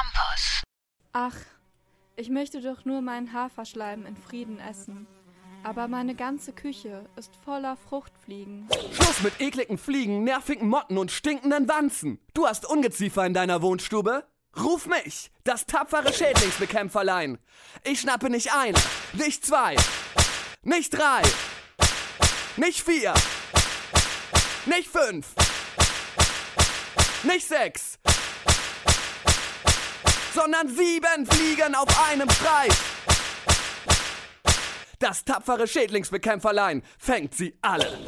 Campus. Ach, ich möchte doch nur meinen Haferschleim in Frieden essen. Aber meine ganze Küche ist voller Fruchtfliegen. Schluss mit ekligen Fliegen, nervigen Motten und stinkenden Wanzen. Du hast Ungeziefer in deiner Wohnstube? Ruf mich, das tapfere Schädlingsbekämpferlein. Ich schnappe nicht ein, nicht zwei, nicht drei, nicht vier, nicht fünf, nicht sechs, sondern sieben Fliegen auf einem Streich. Das tapfere Schädlingsbekämpferlein fängt sie alle.